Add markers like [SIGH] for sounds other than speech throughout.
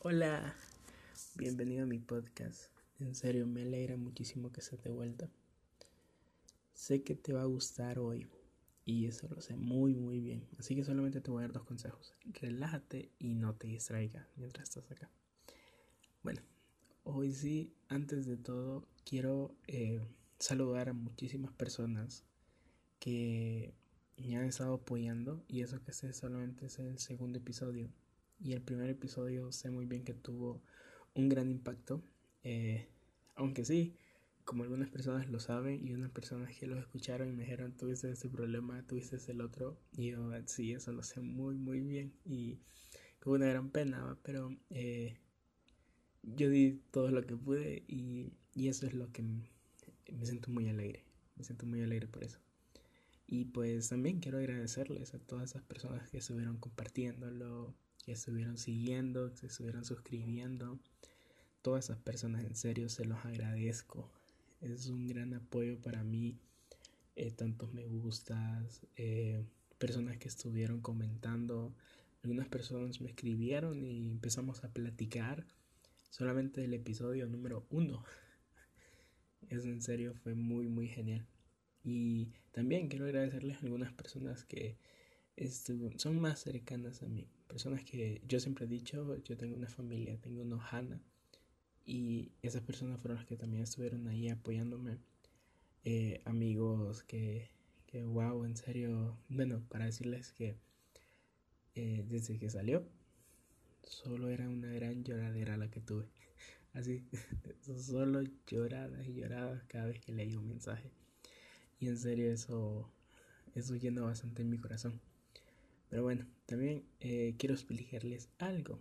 Hola, bienvenido a mi podcast. En serio, me alegra muchísimo que estés de vuelta. Sé que te va a gustar hoy y eso lo sé muy muy bien. Así que solamente te voy a dar dos consejos. Relájate y no te distraigas mientras estás acá. Bueno, hoy sí, antes de todo, quiero eh, saludar a muchísimas personas que me han estado apoyando y eso que este solamente es el segundo episodio y el primer episodio sé muy bien que tuvo un gran impacto eh, aunque sí como algunas personas lo saben y unas personas que lo escucharon y me dijeron tuviste este problema tuviste el otro y yo sí eso lo sé muy muy bien y con una gran pena pero eh, yo di todo lo que pude y, y eso es lo que me siento muy alegre me siento muy alegre por eso. Y pues también quiero agradecerles a todas esas personas que estuvieron compartiéndolo, que estuvieron siguiendo, que se estuvieron suscribiendo. Todas esas personas en serio se los agradezco. Es un gran apoyo para mí. Eh, tantos me gustas, eh, personas que estuvieron comentando. Algunas personas me escribieron y empezamos a platicar solamente del episodio número uno. [LAUGHS] Es en serio, fue muy, muy genial. Y también quiero agradecerles a algunas personas que son más cercanas a mí. Personas que yo siempre he dicho, yo tengo una familia, tengo una. Y esas personas fueron las que también estuvieron ahí apoyándome. Eh, amigos que, que, wow, en serio. Bueno, para decirles que eh, desde que salió, solo era una gran lloradera la que tuve. [LAUGHS] Así, [LAUGHS] solo lloradas y lloradas cada vez que leí un mensaje. Y en serio eso, eso llena bastante mi corazón. Pero bueno, también eh, quiero explicarles algo.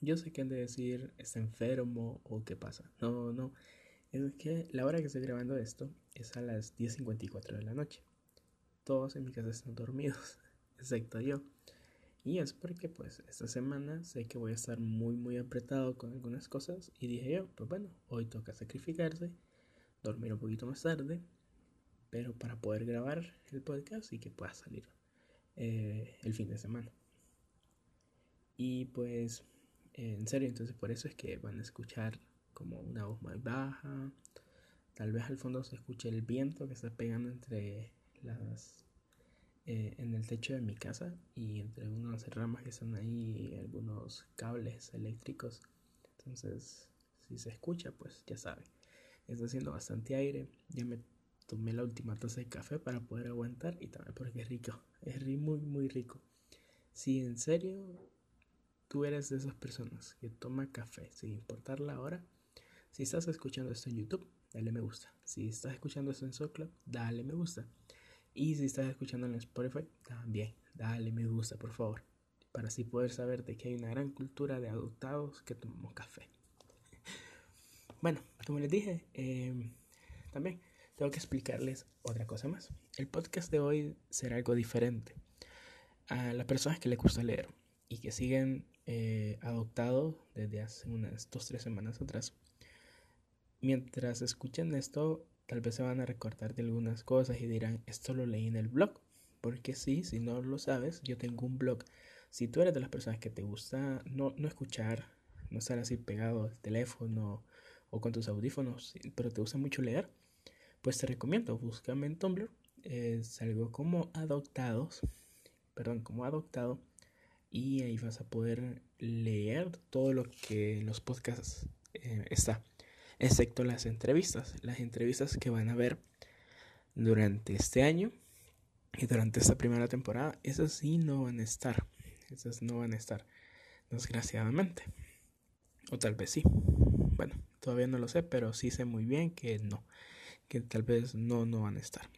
Yo sé que han de decir, está enfermo o qué pasa. No, no. Es que la hora que estoy grabando esto es a las 10.54 de la noche. Todos en mi casa están dormidos, [LAUGHS] excepto yo. Y es porque pues esta semana sé que voy a estar muy muy apretado con algunas cosas y dije yo, pues bueno, hoy toca sacrificarse, dormir un poquito más tarde pero para poder grabar el podcast y que pueda salir eh, el fin de semana. Y pues, en serio, entonces por eso es que van a escuchar como una voz más baja. Tal vez al fondo se escuche el viento que está pegando entre las eh, en el techo de mi casa y entre unas ramas que están ahí algunos cables eléctricos. Entonces, si se escucha, pues ya saben. Está haciendo bastante aire. Ya me tomé la última taza de café para poder aguantar y también porque es rico, es muy muy rico. Si en serio tú eres de esas personas que toma café sin importar la hora, si estás escuchando esto en YouTube, dale me gusta. Si estás escuchando esto en SoundCloud, dale me gusta. Y si estás escuchando en Spotify, también dale me gusta, por favor. Para así poder saber de que hay una gran cultura de adoptados que tomamos café. [LAUGHS] bueno, como les dije, eh, también tengo que explicarles otra cosa más. El podcast de hoy será algo diferente. A las personas que les gusta leer y que siguen eh, adoptado desde hace unas dos tres semanas atrás, mientras escuchen esto, tal vez se van a recordar de algunas cosas y dirán, esto lo leí en el blog. Porque sí, si no lo sabes, yo tengo un blog. Si tú eres de las personas que te gusta no, no escuchar, no estar así pegado al teléfono o con tus audífonos, pero te gusta mucho leer, pues te recomiendo, búscame en Tumblr, es algo como adoptados, perdón, como adoptado, y ahí vas a poder leer todo lo que en los podcasts eh, está, excepto las entrevistas, las entrevistas que van a ver durante este año y durante esta primera temporada, esas sí no van a estar, esas no van a estar, desgraciadamente, o tal vez sí, bueno, todavía no lo sé, pero sí sé muy bien que no que tal vez no, no van a estar.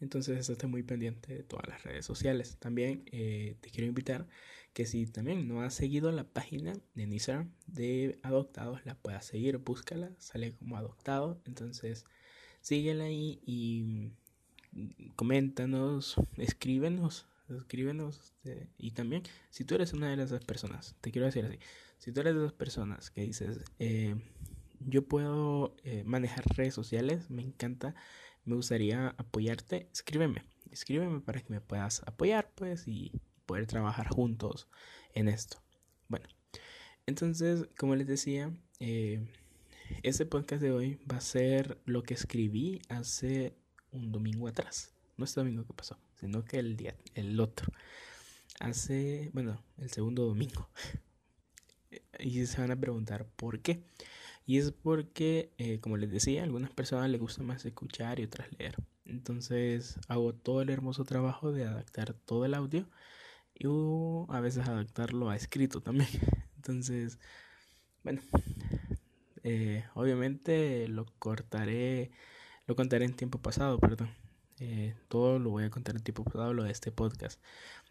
Entonces esté muy pendiente de todas las redes sociales. También eh, te quiero invitar que si también no has seguido la página de Instagram de Adoptados, la puedas seguir, búscala, sale como Adoptado. Entonces síguela ahí y coméntanos, escríbenos, escríbenos. Este, y también, si tú eres una de esas personas, te quiero decir así, si tú eres de esas personas que dices, eh, yo puedo eh, manejar redes sociales, me encanta, me gustaría apoyarte, escríbeme, escríbeme para que me puedas apoyar, pues, y poder trabajar juntos en esto. Bueno, Entonces, como les decía, eh, este podcast de hoy va a ser lo que escribí hace un domingo atrás. No este domingo que pasó, sino que el día, el otro. Hace, bueno, el segundo domingo. [LAUGHS] y se van a preguntar por qué. Y es porque, eh, como les decía, a algunas personas les gusta más escuchar y otras leer. Entonces hago todo el hermoso trabajo de adaptar todo el audio y a veces adaptarlo a escrito también. [LAUGHS] Entonces, bueno, eh, obviamente lo cortaré, lo contaré en tiempo pasado, perdón. Eh, todo lo voy a contar en tiempo pasado, lo de este podcast,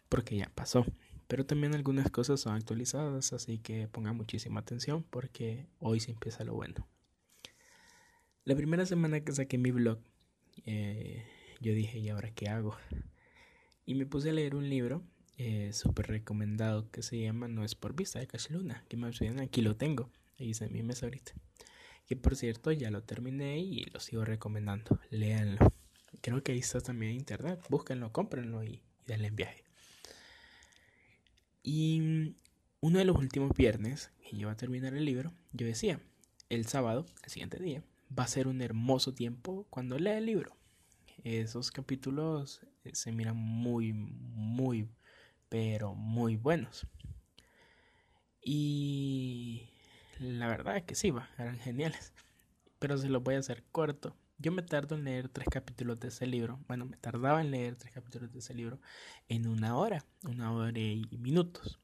porque ya pasó. Pero también algunas cosas son actualizadas, así que pongan muchísima atención porque hoy se empieza lo bueno. La primera semana que saqué mi blog, eh, yo dije, ¿y ahora qué hago? Y me puse a leer un libro eh, súper recomendado que se llama No es por vista de Cash Luna, que me suena, aquí lo tengo, ahí está en mi mesa ahorita. Que por cierto ya lo terminé y lo sigo recomendando, léanlo. Creo que ahí está también en internet, búsquenlo, cómprenlo y, y denle en viaje. Y uno de los últimos viernes que iba a terminar el libro, yo decía, el sábado, el siguiente día, va a ser un hermoso tiempo cuando lea el libro. Esos capítulos eh, se miran muy, muy, pero muy buenos. Y la verdad es que sí, va, eran geniales. Pero se los voy a hacer corto. Yo me tardo en leer tres capítulos de ese libro. Bueno, me tardaba en leer tres capítulos de ese libro en una hora, una hora y minutos.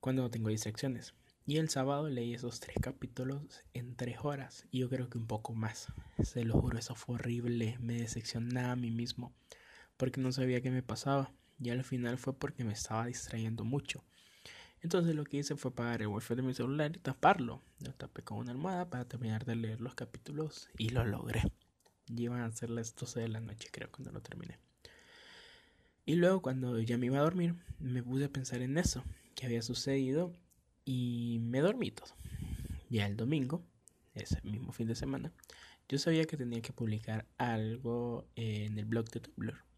Cuando no tengo distracciones. Y el sábado leí esos tres capítulos en tres horas. Y yo creo que un poco más. Se lo juro, eso fue horrible. Me decepcionaba a mí mismo. Porque no sabía qué me pasaba. Y al final fue porque me estaba distrayendo mucho. Entonces lo que hice fue apagar el wifi de mi celular y taparlo. Lo tapé con una almohada para terminar de leer los capítulos y lo logré. Iban a ser las 12 de la noche creo cuando lo terminé. Y luego cuando ya me iba a dormir me puse a pensar en eso que había sucedido y me dormí todo. Ya el domingo, ese mismo fin de semana, yo sabía que tenía que publicar algo en el blog de Tumblr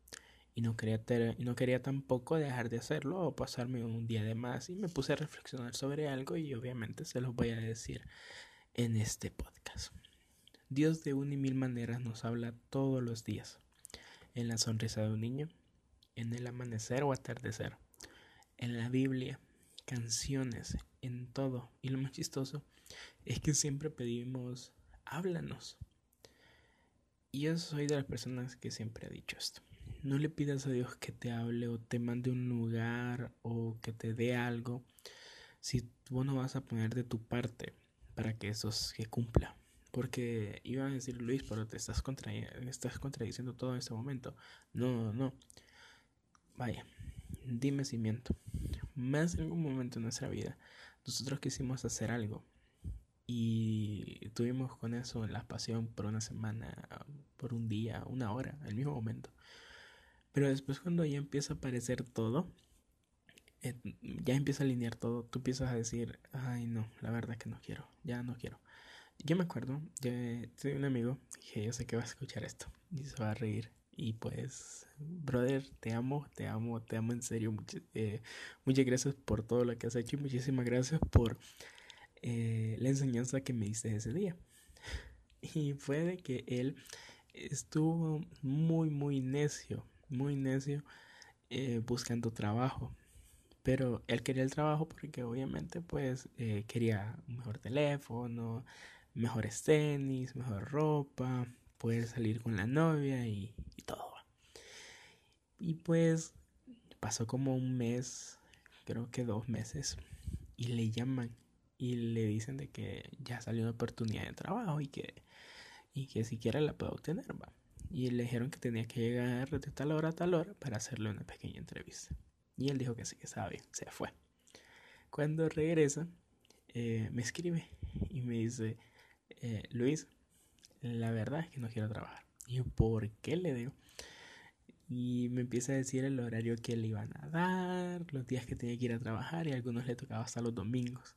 y no quería, no quería tampoco dejar de hacerlo o pasarme un día de más y me puse a reflexionar sobre algo y obviamente se los voy a decir en este podcast. Dios de una y mil maneras nos habla todos los días, en la sonrisa de un niño, en el amanecer o atardecer, en la Biblia, canciones, en todo. Y lo más chistoso es que siempre pedimos, háblanos. Y yo soy de las personas que siempre ha dicho esto. No le pidas a Dios que te hable o te mande un lugar o que te dé algo si tú no vas a poner de tu parte para que eso se cumpla. Porque iba a decir Luis, pero te estás, estás contradiciendo todo en este momento. No, no, no. Vaya, dime si miento. Más en algún momento en nuestra vida, nosotros quisimos hacer algo y tuvimos con eso la pasión por una semana, por un día, una hora, el mismo momento. Pero después cuando ya empieza a aparecer todo, ya empieza a alinear todo, tú empiezas a decir, ay no, la verdad que no quiero, ya no quiero. Yo me acuerdo, yo tengo un amigo que yo sé que va a escuchar esto y se va a reír. Y pues, brother, te amo, te amo, te amo en serio. Eh, muchas gracias por todo lo que has hecho y muchísimas gracias por eh, la enseñanza que me diste ese día. Y fue de que él estuvo muy, muy necio muy necio eh, buscando trabajo. Pero él quería el trabajo porque obviamente pues eh, quería un mejor teléfono, mejores tenis, mejor ropa, poder salir con la novia y, todo. Y pues pasó como un mes, creo que dos meses, y le llaman y le dicen de que ya salió una oportunidad de trabajo y que, y que siquiera la puede obtener. ¿va? Y le dijeron que tenía que llegar de tal hora a tal hora para hacerle una pequeña entrevista. Y él dijo que sí, que estaba bien, se fue. Cuando regresa, eh, me escribe y me dice, eh, Luis, la verdad es que no quiero trabajar. Y yo, ¿por qué le digo? Y me empieza a decir el horario que le iban a dar, los días que tenía que ir a trabajar y algunos le tocaba hasta los domingos.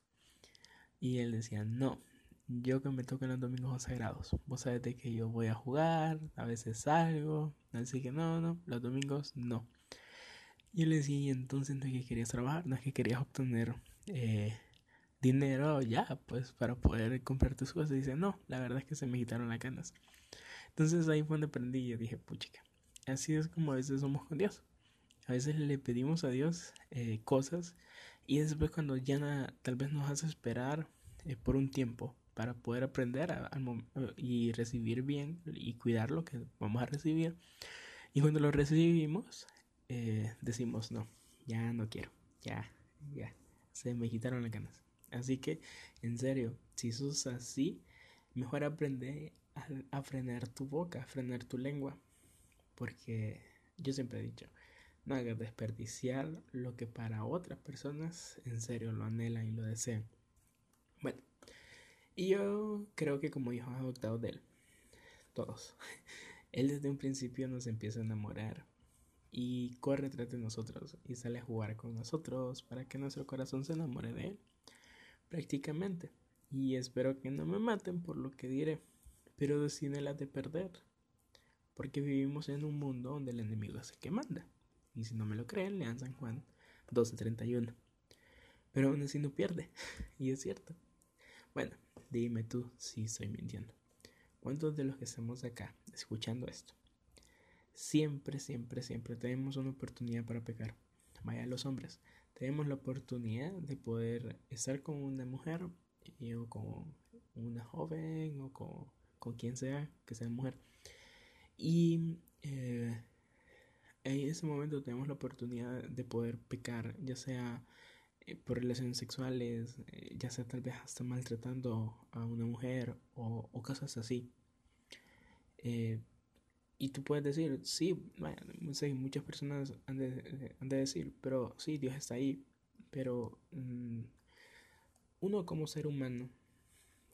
Y él decía, no, yo que me toquen los domingos sagrados. Vos sabés de que yo voy a jugar, a veces salgo, así que no, no, los domingos no. Y él le decía, y entonces no es que querías trabajar, no es que querías obtener eh, dinero ya, pues para poder comprar tus cosas. Dice, no, la verdad es que se me quitaron las ganas. Entonces ahí fue donde aprendí y yo dije, puchica, así es como a veces somos con Dios. A veces le pedimos a Dios eh, cosas y después cuando ya tal vez nos hace esperar eh, por un tiempo para poder aprender y recibir bien y cuidar lo que vamos a recibir. Y cuando lo recibimos, eh, decimos, no, ya no quiero, ya, ya, se me quitaron las ganas. Así que, en serio, si sos así, mejor aprende a, a frenar tu boca, a frenar tu lengua. Porque yo siempre he dicho, no hagas desperdiciar lo que para otras personas en serio lo anhelan y lo desean. Bueno, y yo creo que como hijos adoptados de él, todos, [LAUGHS] él desde un principio nos empieza a enamorar y corre tras de nosotros y sale a jugar con nosotros para que nuestro corazón se enamore de él, prácticamente. Y espero que no me maten por lo que diré, pero las de perder, porque vivimos en un mundo donde el enemigo es el que manda. Y si no me lo creen, lean San Juan 12:31. Pero aún así no pierde, [LAUGHS] y es cierto. Bueno, Dime tú si estoy mintiendo. ¿Cuántos de los que estamos acá escuchando esto? Siempre, siempre, siempre tenemos una oportunidad para pecar. Vaya los hombres. Tenemos la oportunidad de poder estar con una mujer o con una joven o con, quien sea que sea mujer. Y eh, en ese momento tenemos la oportunidad de poder pecar, ya sea eh, por relaciones sexuales, eh, ya sea tal vez hasta maltratando a una mujer o, cosas así. Eh, y tú puedes decir, sí, no sé, muchas personas han de, decir, pero sí, Dios está ahí, pero mm, uno como ser humano,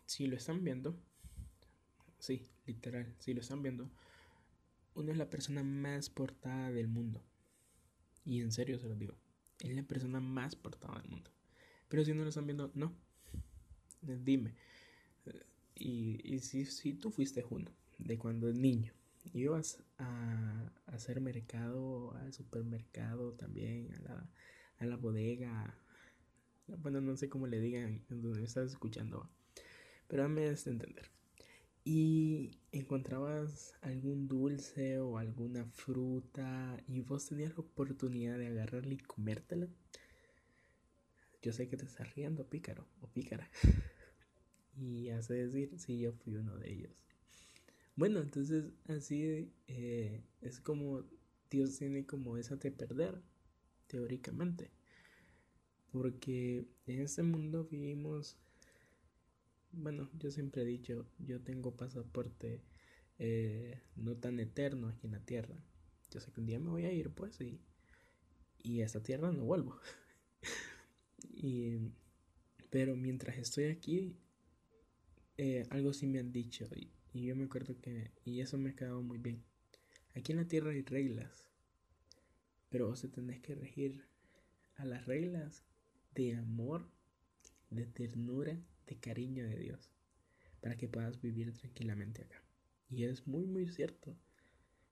si lo están viendo, sí, literal, si lo están viendo, uno es la persona más portada del mundo. Y en serio se lo digo. Es la persona más portada del mundo. Pero si no lo están viendo, no. Dime. Y, si, si tú fuiste uno de cuando niño, ibas a, hacer mercado, al supermercado también, a la, a la bodega. Bueno, no sé cómo le digan donde estás escuchando. Pero me das de entender y encontrabas algún dulce o alguna fruta y vos tenías la oportunidad de agarrarla y comértela, yo sé que te estás riendo, pícaro o pícara. [LAUGHS] y hace decir, sí, yo fui uno de ellos. Bueno, entonces así eh, es como Dios tiene como esa de perder, teóricamente. Porque en este mundo vivimos bueno, yo siempre he dicho, yo tengo pasaporte eh, no tan eterno aquí en la tierra. Yo sé que un día me voy a ir, pues, y, y a esta tierra no vuelvo. [LAUGHS] y, pero mientras estoy aquí, eh, algo sí me han dicho, y, y yo me acuerdo que, y eso me ha quedado muy bien. Aquí en la tierra hay reglas, pero vos te tenés que regir a las reglas de amor, de ternura de cariño de Dios para que puedas vivir tranquilamente acá. Y es muy, muy cierto.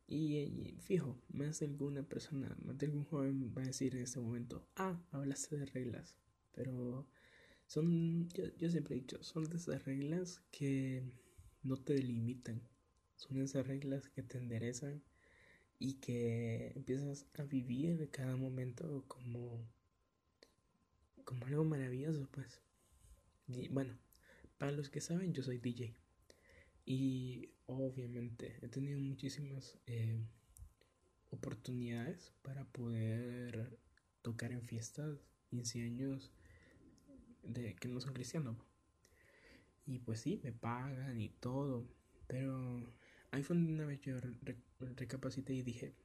Y, fijo, más de alguna persona, más de algún joven va a decir en este momento, ah, hablaste de reglas, pero son, yo, yo siempre he dicho, son de esas reglas que no te delimitan, son esas reglas que te enderezan y que empiezas a vivir cada momento como, como algo maravilloso, pues bueno, para los que saben, yo soy DJ. Y obviamente he tenido muchísimas eh, oportunidades para poder tocar en fiestas, 15 años de que no son cristianos. Y pues sí, me pagan y todo. Pero ahí fue una vez yo recapacité y dije,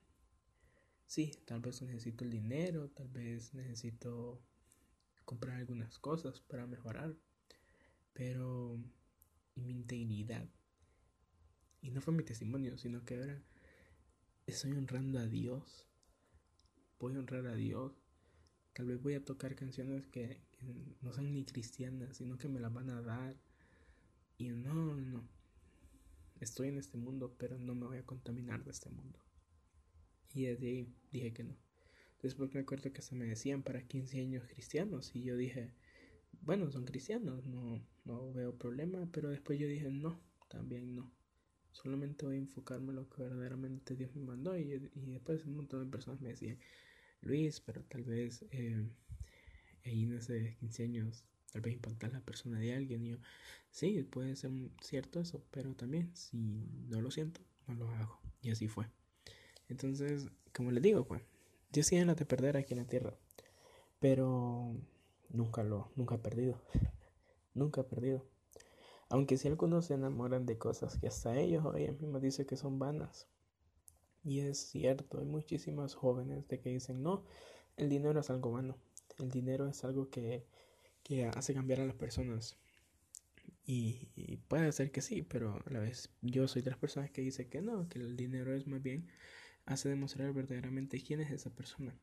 sí, tal vez necesito el dinero, tal vez necesito comprar algunas cosas para mejorar pero y mi integridad. Y no fue mi testimonio, sino que ahora estoy honrando a Dios. Voy a honrar a Dios. Tal vez voy a tocar canciones que, no son ni cristianas, sino que me las van a dar. Y no, no. Estoy en este mundo, pero no me voy a contaminar de este mundo. Y desde ahí dije que no. Después me acuerdo que hasta me decían para 15 años cristianos. Y yo dije, bueno, son cristianos, no, no veo problema, pero después yo dije, no, también no. Solamente voy a enfocarme en lo que verdaderamente Dios me mandó y, y después un montón de personas me decían, Luis, pero tal vez eh, ahí no sé, 15 años, tal vez impactar la persona de alguien. Y yo, sí, puede ser cierto eso, pero también si no lo siento, no lo hago. Y así fue. Entonces, como les digo, pues, Dios tiene la de perder aquí en la tierra, pero nunca lo, nunca ha perdido. [LAUGHS] nunca ha perdido. Aunque si algunos se enamoran de cosas que hasta ellos o ellas mismas dicen que son vanas. Y es cierto, hay muchísimas jóvenes de que dicen, no, el dinero es algo vano. El dinero es algo que, que hace cambiar a las personas. Y, puede ser que sí, pero a la vez yo soy de las personas que dice que no, que el dinero es más bien hace demostrar verdaderamente quién es esa persona.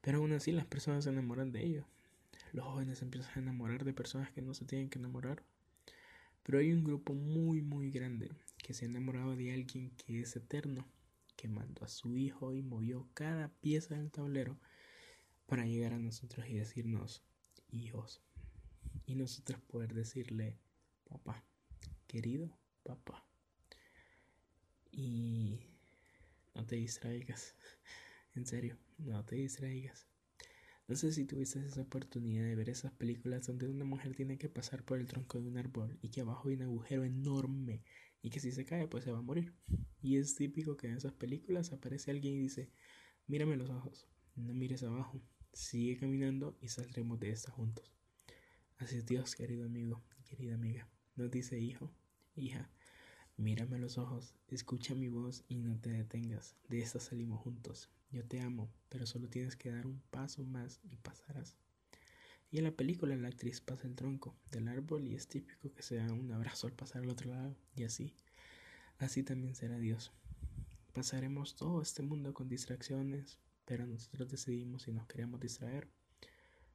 Pero aún así las personas se enamoran de ello. Los jóvenes empiezan a enamorar de personas que no se tienen que enamorar. Pero hay un grupo muy muy grande que se ha enamorado de alguien que es eterno, que mandó a su hijo y movió cada pieza del tablero para llegar a nosotros y decirnos hijos. Y nosotros poder decirle papá, querido papá. Y no te distraigas, [LAUGHS] en serio, no te distraigas. No sé si tuviste esa oportunidad de ver esas películas donde una mujer tiene que pasar por el tronco de un árbol y que abajo hay un agujero enorme y que si se cae pues se va a morir. Y es típico que en esas películas aparece alguien y dice, mírame los ojos, no mires abajo, sigue caminando y saldremos de esta juntos. Así es Dios, querido amigo querida amiga. Nos dice hijo, hija, mírame los ojos, escucha mi voz y no te detengas. De esta salimos juntos. Yo te amo, pero solo tienes que dar un paso más y pasarás. Y en la película la actriz pasa el tronco del árbol y es típico que se da un abrazo al pasar al otro lado. Y así, así también será Dios. Pasaremos todo este mundo con distracciones, pero nosotros decidimos si nos queremos distraer.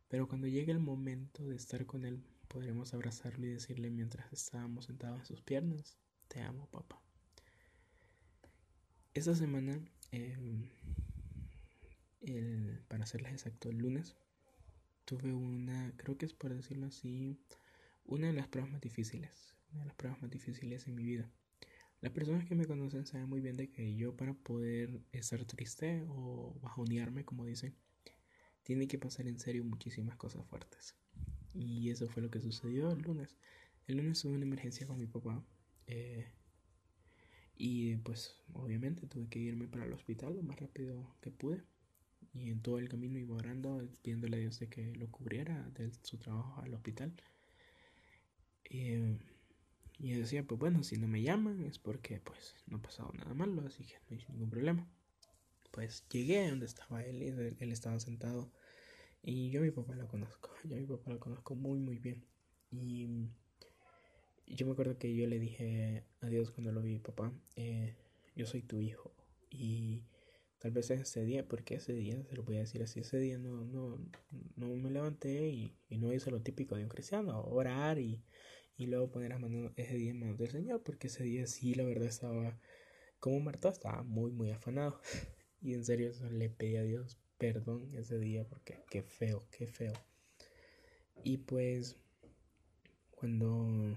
Pero cuando llegue el momento de estar con Él, podremos abrazarlo y decirle mientras estábamos sentados en sus piernas, te amo papá. Esta semana eh, para serles exacto, el lunes, tuve una, creo que es por decirlo así, una de las pruebas más difíciles, una de las pruebas más difíciles en mi vida. Las personas que me conocen saben muy bien de que yo para poder estar triste o bajonearme, como dicen, tiene que pasar en serio muchísimas cosas fuertes. Y eso fue lo que sucedió el lunes. El lunes tuve una emergencia con mi papá. Eh, y pues obviamente tuve que irme para el hospital lo más rápido que pude y en todo el camino iba orando, pidiéndole a Dios de que lo cubriera de su trabajo al hospital. Eh, y decía, pues bueno, si no me llaman es porque pues no ha pasado nada malo, así que no hay ningún problema. Pues llegué a donde estaba él y él estaba sentado y yo a mi papá lo conozco, yo a mi papá lo conozco muy muy bien. Y yo me acuerdo que yo le dije a Dios cuando lo vi, papá, eh, yo soy tu hijo y Tal vez ese día, porque ese día, se lo voy a decir así, ese día no, no, no me levanté y, no hice lo típico de un cristiano, orar y, y luego poner a mano ese día en manos del Señor, porque ese día sí, la verdad, estaba como Marta, estaba muy, muy afanado. [LAUGHS] Y en serio, le pedí a Dios perdón ese día, porque qué feo, qué feo. Y pues, cuando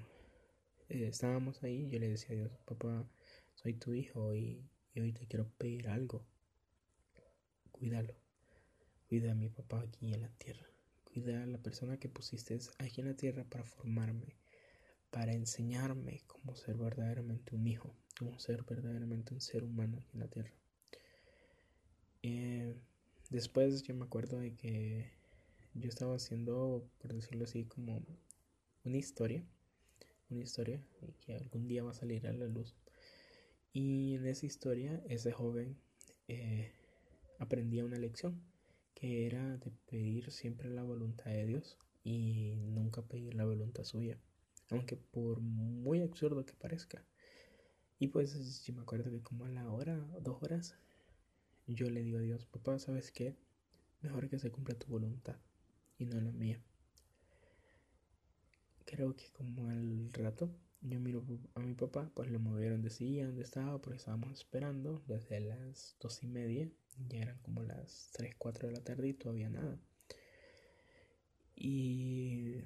eh, estábamos ahí, yo le decía a Dios, papá, soy tu hijo y hoy te quiero pedir algo cuídalo. Cuida a mi papá aquí en la tierra. Cuida a la persona que pusiste aquí en la tierra para formarme, para enseñarme cómo ser verdaderamente un hijo, cómo ser verdaderamente un ser humano aquí en la tierra. Eh, después yo me acuerdo de que yo estaba haciendo, por decirlo así, como una historia, una historia que algún día va a salir a la luz. Y en esa historia, ese joven eh, aprendía una lección que era de pedir siempre la voluntad de Dios y nunca pedir la voluntad suya, aunque por muy absurdo que parezca. Y pues yo me acuerdo que como a la hora, dos horas, yo le digo a Dios, papá, ¿sabes qué? Mejor que se cumpla tu voluntad y no la mía. Creo que como al rato yo miro a mi papá, pues lo movieron de silla donde estaba, porque estábamos esperando desde las dos y media ya eran como las 3, 4 de la tarde y todavía nada. Y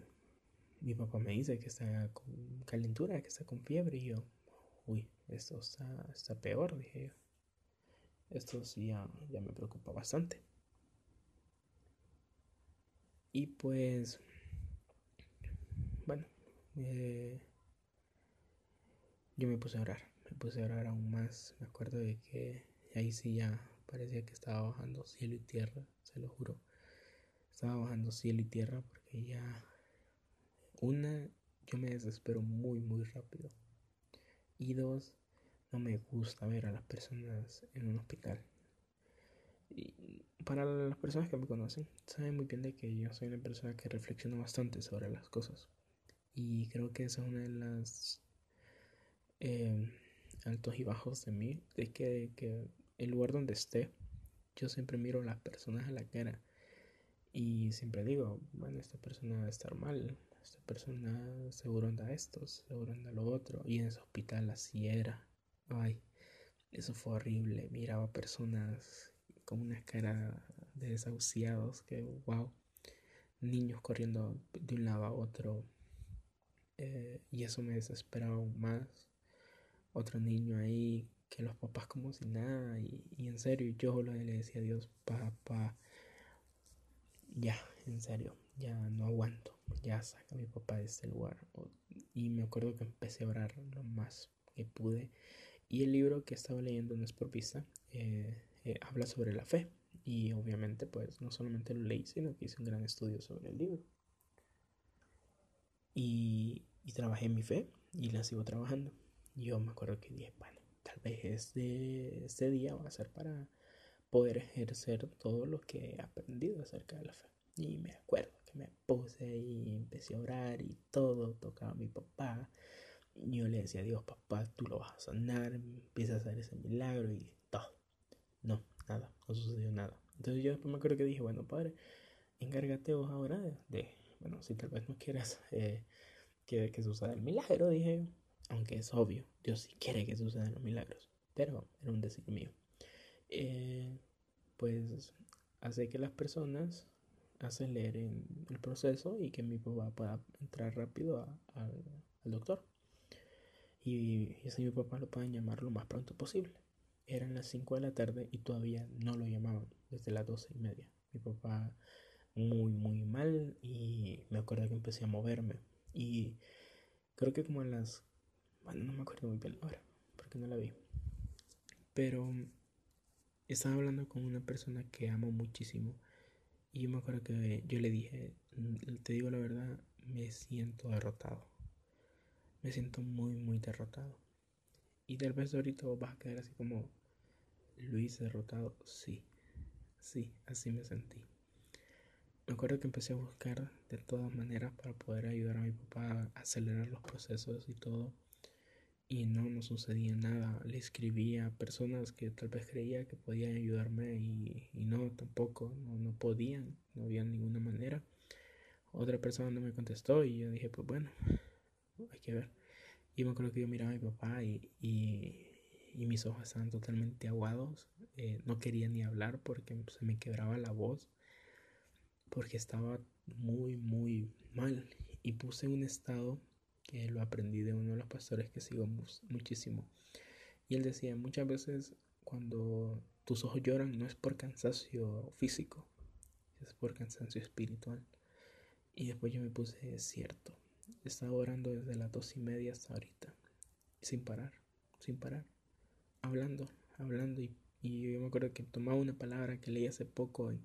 mi papá me dice que está con calentura, que está con fiebre y yo, uy, esto está, está peor, dije yo. Esto sí ya, ya me preocupa bastante. Y pues, bueno, eh, yo me puse a orar, me puse a orar aún más. Me acuerdo de que ahí sí ya parecía que estaba bajando cielo y tierra, se lo juro. Estaba bajando cielo y tierra porque ya una, yo me desespero muy, muy rápido. Y dos, no me gusta ver a las personas en un hospital. Y para las personas que me conocen, saben muy bien de que yo soy una persona que reflexiona bastante sobre las cosas. Y creo que esa es una de las eh, altos y bajos de mí. De que, el lugar donde esté, yo siempre miro a las personas a la cara. Y siempre digo, bueno, esta persona debe estar mal, esta persona seguro anda esto, seguro anda lo otro. Y en ese hospital así era. Ay, eso fue horrible. Miraba personas con una cara de desahuciados que, wow. Niños corriendo de un lado a otro. Eh, y eso me desesperaba aún más. Otro niño ahí, que los papás como si nada. Y, y en serio, yo le decía a Dios, papá, ya, en serio, ya no aguanto, ya saca a mi papá de este lugar. Y me acuerdo que empecé a orar lo más que pude. Y el libro que estaba leyendo no es por vista, eh, eh, habla sobre la fe. Y obviamente pues no solamente lo leí, sino que hice un gran estudio sobre el libro. Y, y trabajé mi fe y la sigo trabajando. Yo me acuerdo que dije, bueno, tal vez este, día va a ser para poder ejercer todo lo que he aprendido acerca de la fe. Y me acuerdo que me puse y empecé a orar y todo, tocaba a mi papá. Y yo le decía a Dios, papá, tú lo vas a sanar, empieza a hacer ese milagro y todo. No, nada, no sucedió nada. Entonces yo después me acuerdo que dije, bueno, padre, encárgate vos ahora de, bueno, si tal vez no quieras eh, que, que suceda el milagro, dije, aunque es obvio, Dios sí quiere que sucedan los milagros, pero era un decir mío. Eh, pues hace que las personas aceleren el proceso y que mi papá pueda entrar rápido al doctor. Y, y así mi papá lo puedan llamar lo más pronto posible. Eran las 5 de la tarde y todavía no lo llamaban desde las 12 y media. Mi papá muy, muy mal y me acuerdo que empecé a moverme. Y creo que como a las... Bueno, no me acuerdo muy bien ahora, porque no la vi. Pero estaba hablando con una persona que amo muchísimo y yo me acuerdo que yo le dije, mm, te digo la verdad, me siento derrotado. Me siento muy, muy derrotado. Y tal vez ahorita vas a quedar así como, Luis derrotado. Sí, sí, así me sentí. Me acuerdo que empecé a buscar de todas maneras para poder ayudar a mi papá a acelerar los procesos y todo y no, no sucedía nada. Le escribía a personas que tal vez creía que podían ayudarme y, no, tampoco, no, no, podían, no había ninguna manera. Otra persona no me contestó y yo dije, pues bueno, hay que ver. Y me acuerdo que yo miraba a mi papá y, y, mis ojos estaban totalmente aguados. Eh, no quería ni hablar porque se me quebraba la voz, porque estaba muy, muy mal. Y puse un estado que lo aprendí de uno de los pastores que sigo muchísimo. Y él decía, muchas veces cuando tus ojos lloran no es por cansancio físico, es por cansancio espiritual. Y después yo me puse, cierto, estaba orando desde las dos y media hasta ahorita, sin parar, sin parar, hablando, hablando. Y, y yo me acuerdo que tomaba una palabra que leí hace poco en,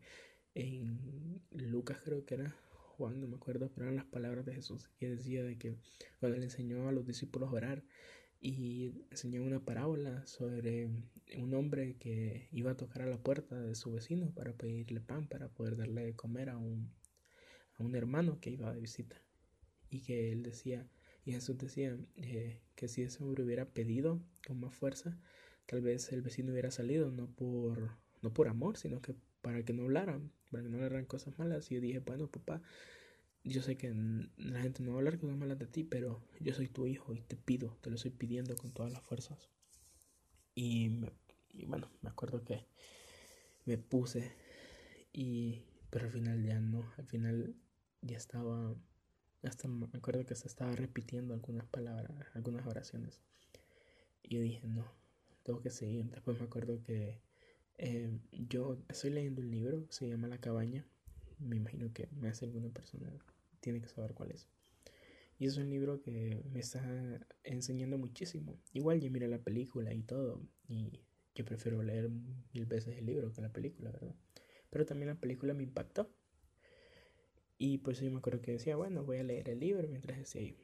en Lucas creo que era, Juan, no me acuerdo, pero eran las palabras de Jesús. Que decía de que cuando le enseñó a los discípulos a orar y enseñó una parábola sobre un hombre que iba a tocar a la puerta de su vecino para pedirle pan para poder darle de comer a un, a un hermano que iba de visita. Y que él decía y Jesús decía eh, que si ese hombre hubiera pedido con más fuerza tal vez el vecino hubiera salido no por no por amor sino que para que no hablaran, para que no hablaran cosas malas. Y yo dije, bueno, papá, yo sé que la gente no va a hablar cosas malas de ti, pero yo soy tu hijo y te pido, te lo estoy pidiendo con todas las fuerzas. Y, bueno, me acuerdo que me puse y pero al final ya no, al final ya estaba hasta me acuerdo que se estaba repitiendo algunas palabras, algunas oraciones. Y yo dije, no, tengo que seguir. Después me acuerdo que eh, yo estoy leyendo un libro, se llama La cabaña. Me imagino que hace alguna persona, tiene que saber cuál es. Y es un libro que me está enseñando muchísimo. Igual ya miré la película y todo. Y yo prefiero leer mil veces el libro que la película, ¿verdad? Pero también la película me impactó. Y pues yo me acuerdo que decía, bueno, voy a leer el libro mientras decía ahí.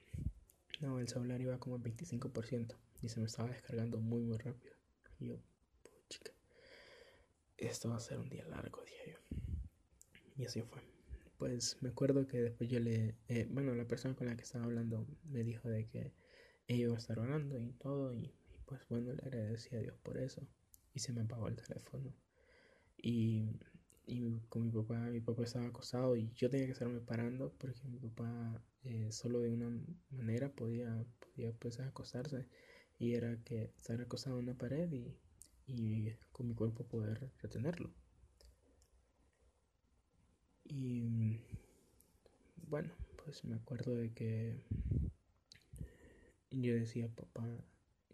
No, el celular iba como al 25% y se me estaba descargando muy, muy rápido. Y yo, esto va a ser un día largo, dije yo. Y así fue. Pues me acuerdo que después yo le, eh, bueno, la persona con la que estaba hablando me dijo de que ella iba a estar orando y todo. Y, pues bueno, le agradecí a Dios por eso. Y se me apagó el teléfono. Y y con mi papá, mi papá estaba acostado y yo tenía que estarme parando porque mi papá eh, solo de una manera podía, podía pues acostarse y era que estar acostado en una pared y, y con mi cuerpo poder retenerlo. Y bueno, pues me acuerdo de que yo decía, papá,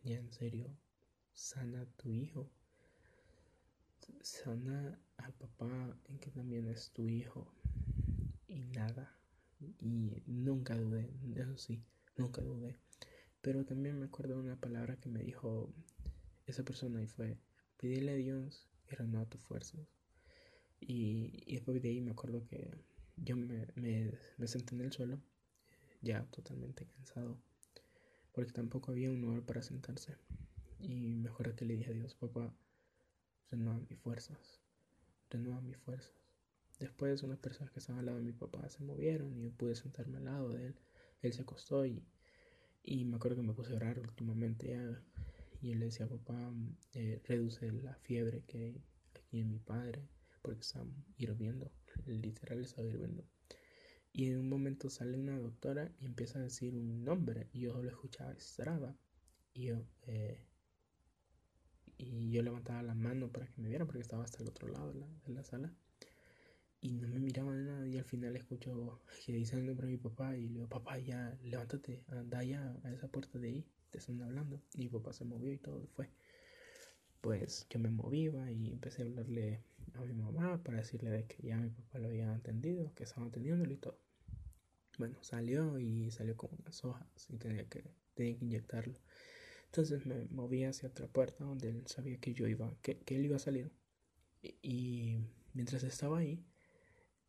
ya en serio, sana tu hijo sana al papá en que también es tu hijo y nada. Y nunca dudé, eso sí, nunca dudé. Pero también me acuerdo de una palabra que me dijo esa persona y fue, pídele a Dios y renueva tus fuerzas. Y, y, después de ahí me acuerdo que yo me, me, me senté en el suelo, ya totalmente cansado, porque tampoco había un lugar para sentarse. Y me acuerdo que le dije a Dios, papá, renueva mis fuerzas, renueva mis fuerzas. Después unas personas que estaban al lado de mi papá se movieron y yo pude sentarme al lado de él. Él se acostó y, y me acuerdo que me puse a orar últimamente ya. Y él le decía, papá, eh, reduce la fiebre que hay aquí en mi padre, porque está hirviendo, literal está hirviendo. Y en un momento sale una doctora y empieza a decir un nombre, y yo solo escuchaba Strava. Y yo, eh, y yo levantaba la mano para que me vieran porque estaba hasta el otro lado de la, sala. Y no me miraban de nada y al final escucho que dicen el nombre de mi papá y le digo, papá, ya, levántate, anda ya a esa puerta de ahí, te están hablando. Y mi papá se movió y todo fue. Pues yo me movía y empecé a hablarle a mi mamá para decirle de que ya mi papá lo había entendido, que estaba atendiéndolo y todo. Bueno, salió y salió con unas hojas y tenía que, tenía que inyectarlo. Entonces me moví hacia otra puerta donde él sabía que yo iba, que, que él iba a salir. Y, y, mientras estaba ahí,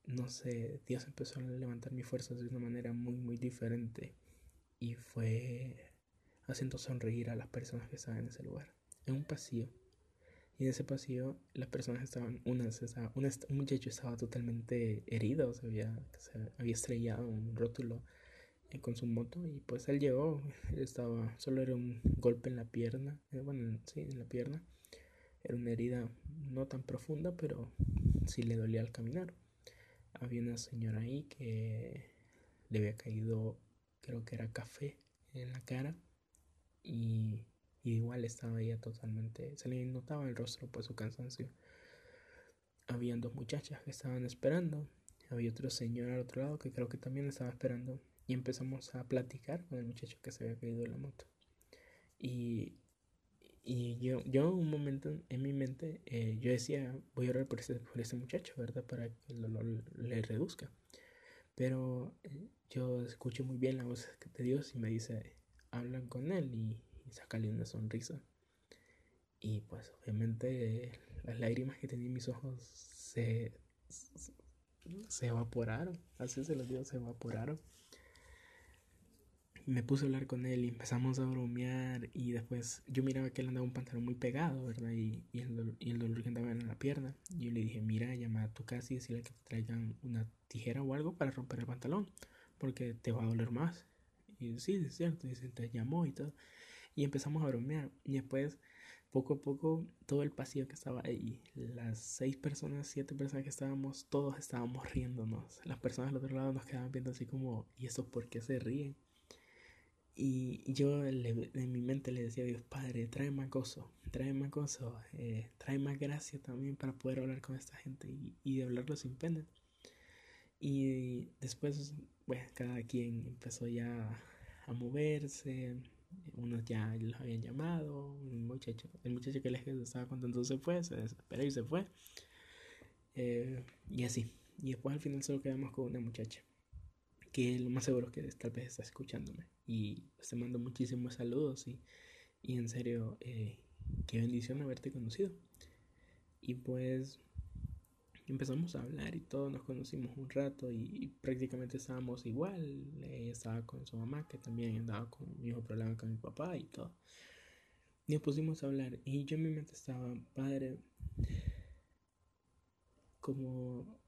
no sé, Dios empezó a levantar mis fuerzas de una manera muy, muy diferente. Y fue haciendo sonreír a las personas que estaban en ese lugar, en un pasillo. Y en ese pasillo las personas estaban, una, estaba, un muchacho estaba totalmente herido, se había, se había estrellado un rótulo con su moto y pues él llegó, estaba, solo era un golpe en la pierna, eh, bueno, sí, en la pierna, era una herida no tan profunda, pero sí le dolía al caminar. Había una señora ahí que le había caído, creo que era café en la cara y, igual estaba ella totalmente, se le notaba el rostro pues su cansancio. Habían dos muchachas que estaban esperando, había otro señor al otro lado que creo que también estaba esperando y empezamos a platicar con el muchacho que se había caído de la moto. Y, y yo, yo un momento en mi mente, eh, yo decía, voy a orar por ese, por ese muchacho, ¿verdad? Para que el dolor le reduzca. Pero eh, yo escucho muy bien la voz de Dios y me dice, hablan con él y, y sácale una sonrisa. Y pues obviamente las lágrimas que tenía en mis ojos se, se evaporaron, así se los digo, se evaporaron me puse a hablar con él y empezamos a bromear y después yo miraba que él andaba un pantalón muy pegado, ¿verdad? Y, y, el, dolor, y el dolor que andaba en la pierna. Y yo le dije, mira, llama a tu casa y decirle que te traigan una tijera o algo para romper el pantalón, porque te va a doler más. Y sí, es cierto, y se te llamó y todo. Y empezamos a bromear. Y después, poco a poco, todo el pasillo que estaba ahí, las seis personas, siete personas que estábamos, todos estábamos riéndonos. Las personas al otro lado nos quedaban viendo así como, ¿y eso por qué se ríen? Y yo en mi mente le decía a Dios, Padre, trae más gozo, trae más gozo, eh, trae más gracia también para poder hablar con esta gente y, y de hablarlo sin pena. Y después bueno, cada quien empezó ya a moverse, unos ya los habían llamado, un muchacho, el muchacho que les estaba contando se fue, se desesperó y se fue. Eh, y así. Y después al final solo quedamos con una muchacha. Que lo más seguro es que tal vez está escuchándome. Y te mando muchísimos saludos y, y en serio, eh, qué bendición haberte conocido. Y pues empezamos a hablar y todos nos conocimos un rato y, prácticamente estábamos igual. Ella estaba con su mamá, que también andaba con el mismo problema con mi papá y todo. Y nos pusimos a hablar y yo en mi mente estaba, padre, como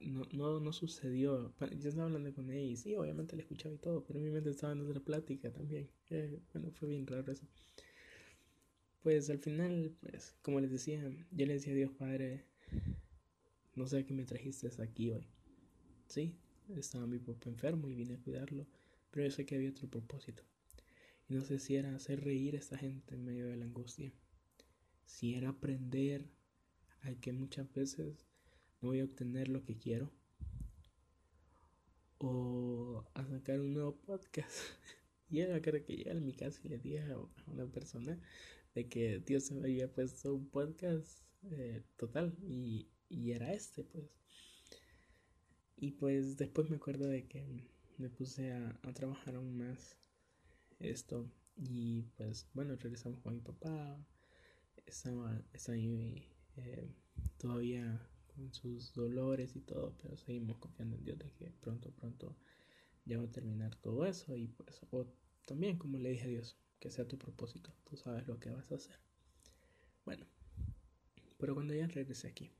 no, no, no sucedió. Yo estaba hablando con ella y sí, obviamente le escuchaba y todo, pero en mi mente estaba en otra plática también. Eh, bueno, fue bien raro eso. Pues al final, pues, como les decía, yo le decía a Dios Padre, no sé qué me trajiste aquí hoy. Sí, estaba mi papá enfermo y vine a cuidarlo, pero yo sé que había otro propósito. Y no sé si era hacer reír a esta gente en medio de la angustia. Si era aprender a que muchas veces no voy a obtener lo que quiero. O a sacar un nuevo podcast. [LAUGHS] y era creo que llegué a mi casa y le dije a una persona de que Dios me había puesto un podcast eh, total y, y, era este pues. Y pues después me acuerdo de que me puse a, a trabajar aún más esto y pues bueno regresamos con mi papá estaba, estaba ahí eh, todavía con sus dolores y todo pero seguimos confiando en Dios de que pronto pronto ya va a terminar todo eso y pues o también como le dije a Dios que sea tu propósito tú sabes lo que vas a hacer. Bueno pero cuando ya regresé aquí,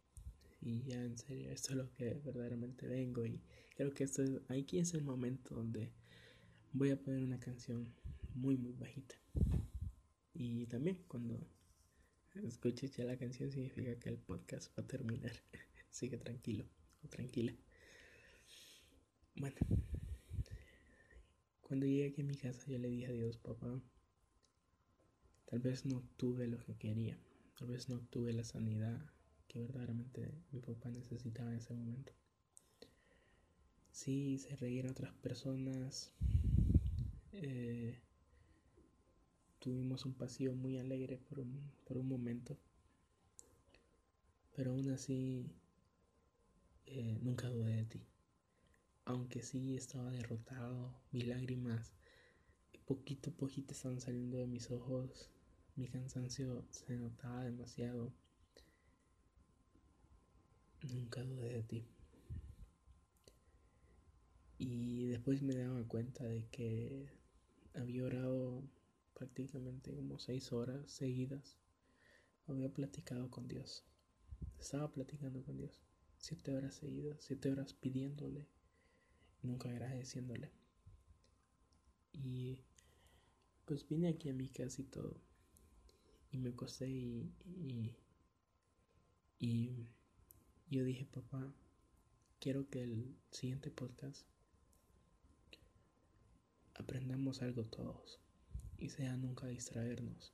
y ya en serio, esto es lo que verdaderamente vengo, y creo que esto es, aquí es el momento donde voy a poner una canción muy, muy bajita. Y también cuando escuches ya la canción significa que el podcast va a terminar. [LAUGHS] Sigue tranquilo o tranquila. Bueno, cuando llegué aquí a mi casa yo le dije a Dios, papá, tal vez no tuve lo que quería Tal vez no tuve la sanidad que verdaderamente mi papá necesitaba en ese momento. Sí, hice reír a otras personas. Eh, tuvimos un pasillo muy alegre por un, por un momento. Pero aún así, eh, nunca dudé de ti. Aunque sí estaba derrotado, mis lágrimas poquito a poquito estaban saliendo de mis ojos mi cansancio se notaba demasiado. Nunca dudé de ti. Y después me daba cuenta de que había orado prácticamente como seis horas seguidas. Había platicado con Dios. Estaba platicando con Dios. Siete horas seguidas, siete horas pidiéndole, nunca agradeciéndole. Y pues vine aquí a mi casa y todo y me acosté y, y, yo dije, papá, quiero que el siguiente podcast aprendamos algo todos y sea nunca distraernos.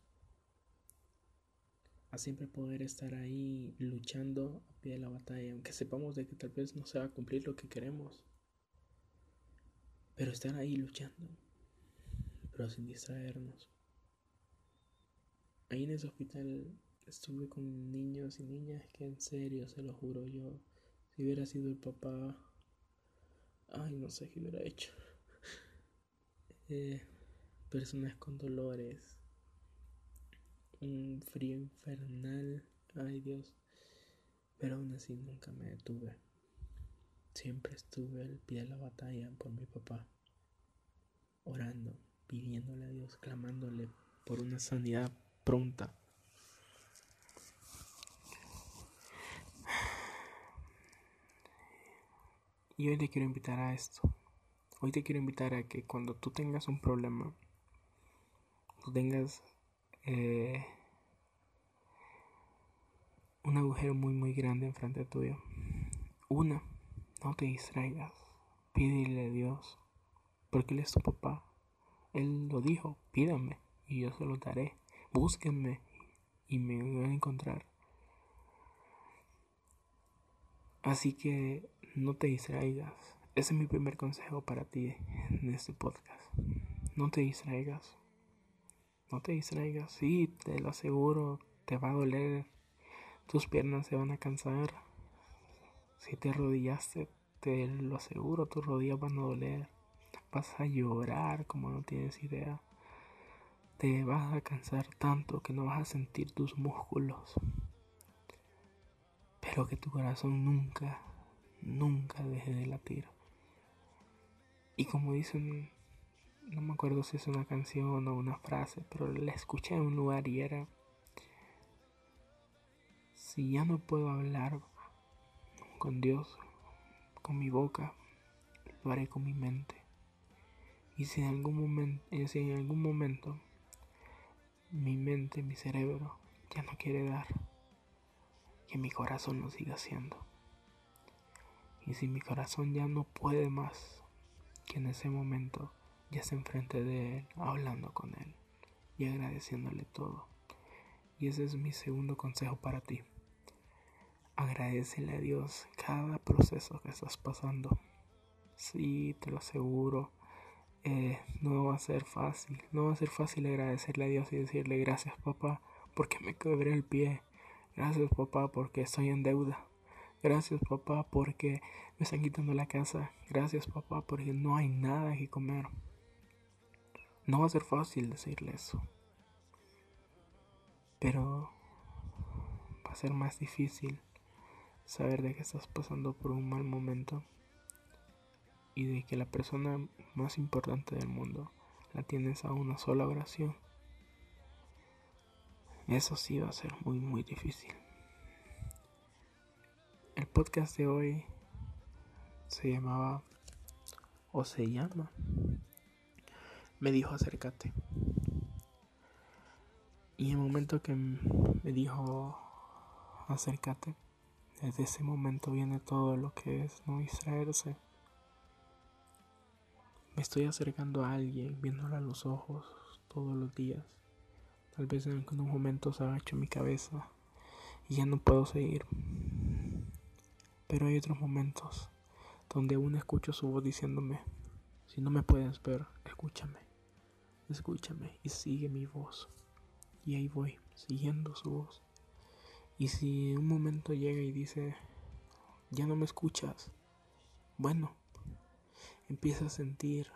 A siempre poder estar ahí luchando a pie de la batalla, aunque sepamos de que tal vez no se va a cumplir lo que queremos. Pero estar ahí luchando, pero sin distraernos. Ahí en ese hospital estuve con niños y niñas que en serio, se lo juro yo, si hubiera sido el papá, ay, no sé qué hubiera hecho. [LAUGHS] Eh, personas con dolores, un frío infernal, ay Dios, pero aún así nunca me detuve. Siempre estuve al pie de la batalla por mi papá, orando, pidiéndole a Dios, clamándole por una sanidad pronta. Y hoy te quiero invitar a esto. Hoy te quiero invitar a que cuando tú tengas un problema, tú tengas eh, un agujero muy muy grande enfrente tuyo. Una, no te distraigas. Pídele a Dios. Porque Él es tu papá. Él lo dijo, pídame y yo se lo daré. Búsquenme y me van a encontrar. Así que no te distraigas. ese es mi primer consejo para ti en este podcast. No te distraigas. No te distraigas. Sí, te lo aseguro, te va a doler. Tus piernas se van a cansar. Si te arrodillaste, te lo aseguro, tus rodillas van a doler. Vas a llorar como no tienes idea. Te vas a cansar tanto que no vas a sentir tus músculos. Pero que tu corazón nunca, nunca deje de latir. Y como dicen, no me acuerdo si es una canción o una frase, pero la escuché en un lugar y era, si ya no puedo hablar con Dios, con mi boca, lo haré con mi mente. Y si en algún momento, si en algún momento mi mente, mi cerebro ya no quiere dar, que mi corazón lo siga haciendo. Y si mi corazón ya no puede más, que en ese momento ya se enfrente de él, hablando con él y agradeciéndole todo. Y ese es mi segundo consejo para ti. Agradecele a Dios cada proceso que estás pasando. Sí, te lo aseguro. Eh, no va a ser fácil. No va a ser fácil agradecerle a Dios y decirle gracias papá porque me quebré el pie. Gracias papá porque estoy en deuda. Gracias papá porque me están quitando la casa. Gracias papá porque no hay nada que comer. No va a ser fácil decirle eso. Pero va a ser más difícil saber de que estás pasando por un mal momento y de que la persona más importante del mundo la tienes a una sola oración. Eso sí va a ser muy muy difícil. El podcast de hoy se llamaba o se llama me dijo acércate. Y el momento que me dijo acércate, desde ese momento viene todo lo que es no distraerse. Me estoy acercando a alguien, viéndola a los ojos todos los días. Tal vez en algunos momentos agacho mi cabeza y ya no puedo seguir. Pero hay otros momentos donde aún escucho su voz diciéndome, si no me puedes ver, escúchame, escúchame y sigue mi voz. Y ahí voy, siguiendo su voz. Y si un momento llega y dice, ya no me escuchas, bueno, empieza a sentir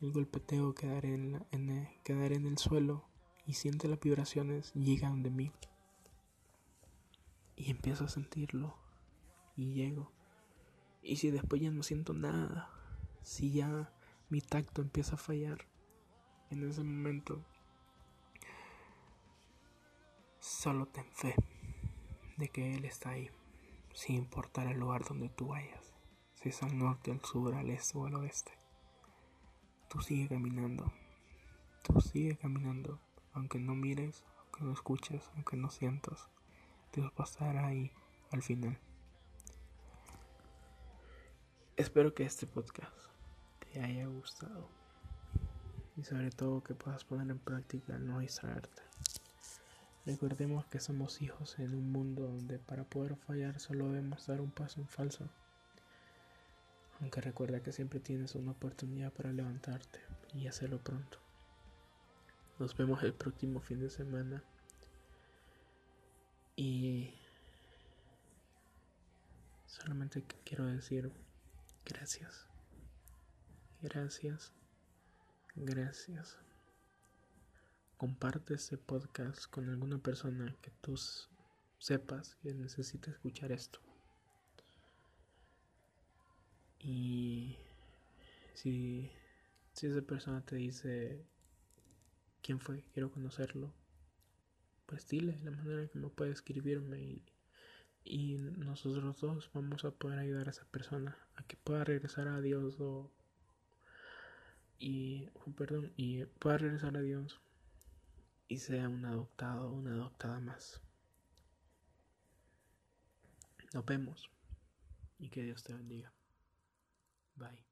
el golpeteo quedar en, en, el, quedar en el suelo y siente las vibraciones llegan de mí. Y empiezo a sentirlo y llego. Y si después ya no siento nada, si ya mi tacto empieza a fallar, en ese momento solo ten fe de que Él está ahí, sin importar el lugar donde tú vayas, es al norte, al sur, al este o al oeste. Tú sigue caminando, tú sigue caminando, aunque no mires, aunque no escuches, aunque no sientas, Dios estar ahí al final. Espero que este podcast te haya gustado y sobre todo que puedas poner en práctica no distraerte. Recordemos que somos hijos en un mundo donde para poder fallar solo debemos dar un paso en falso. Aunque recuerda que siempre tienes una oportunidad para levantarte y hacerlo pronto. Nos vemos el próximo fin de semana. Y solamente quiero decir gracias. Gracias. Gracias comparte este podcast con alguna persona que tú sepas que necesita escuchar esto. Y si, si esa persona te dice quién fue, quiero conocerlo, pues dile la manera que me puede escribirme y, y nosotros dos vamos a poder ayudar a esa persona a que pueda regresar a Dios o y perdón y pueda regresar a Dios y sea un adoptado o una adoptada más. Nos vemos y que Dios te bendiga. Bye.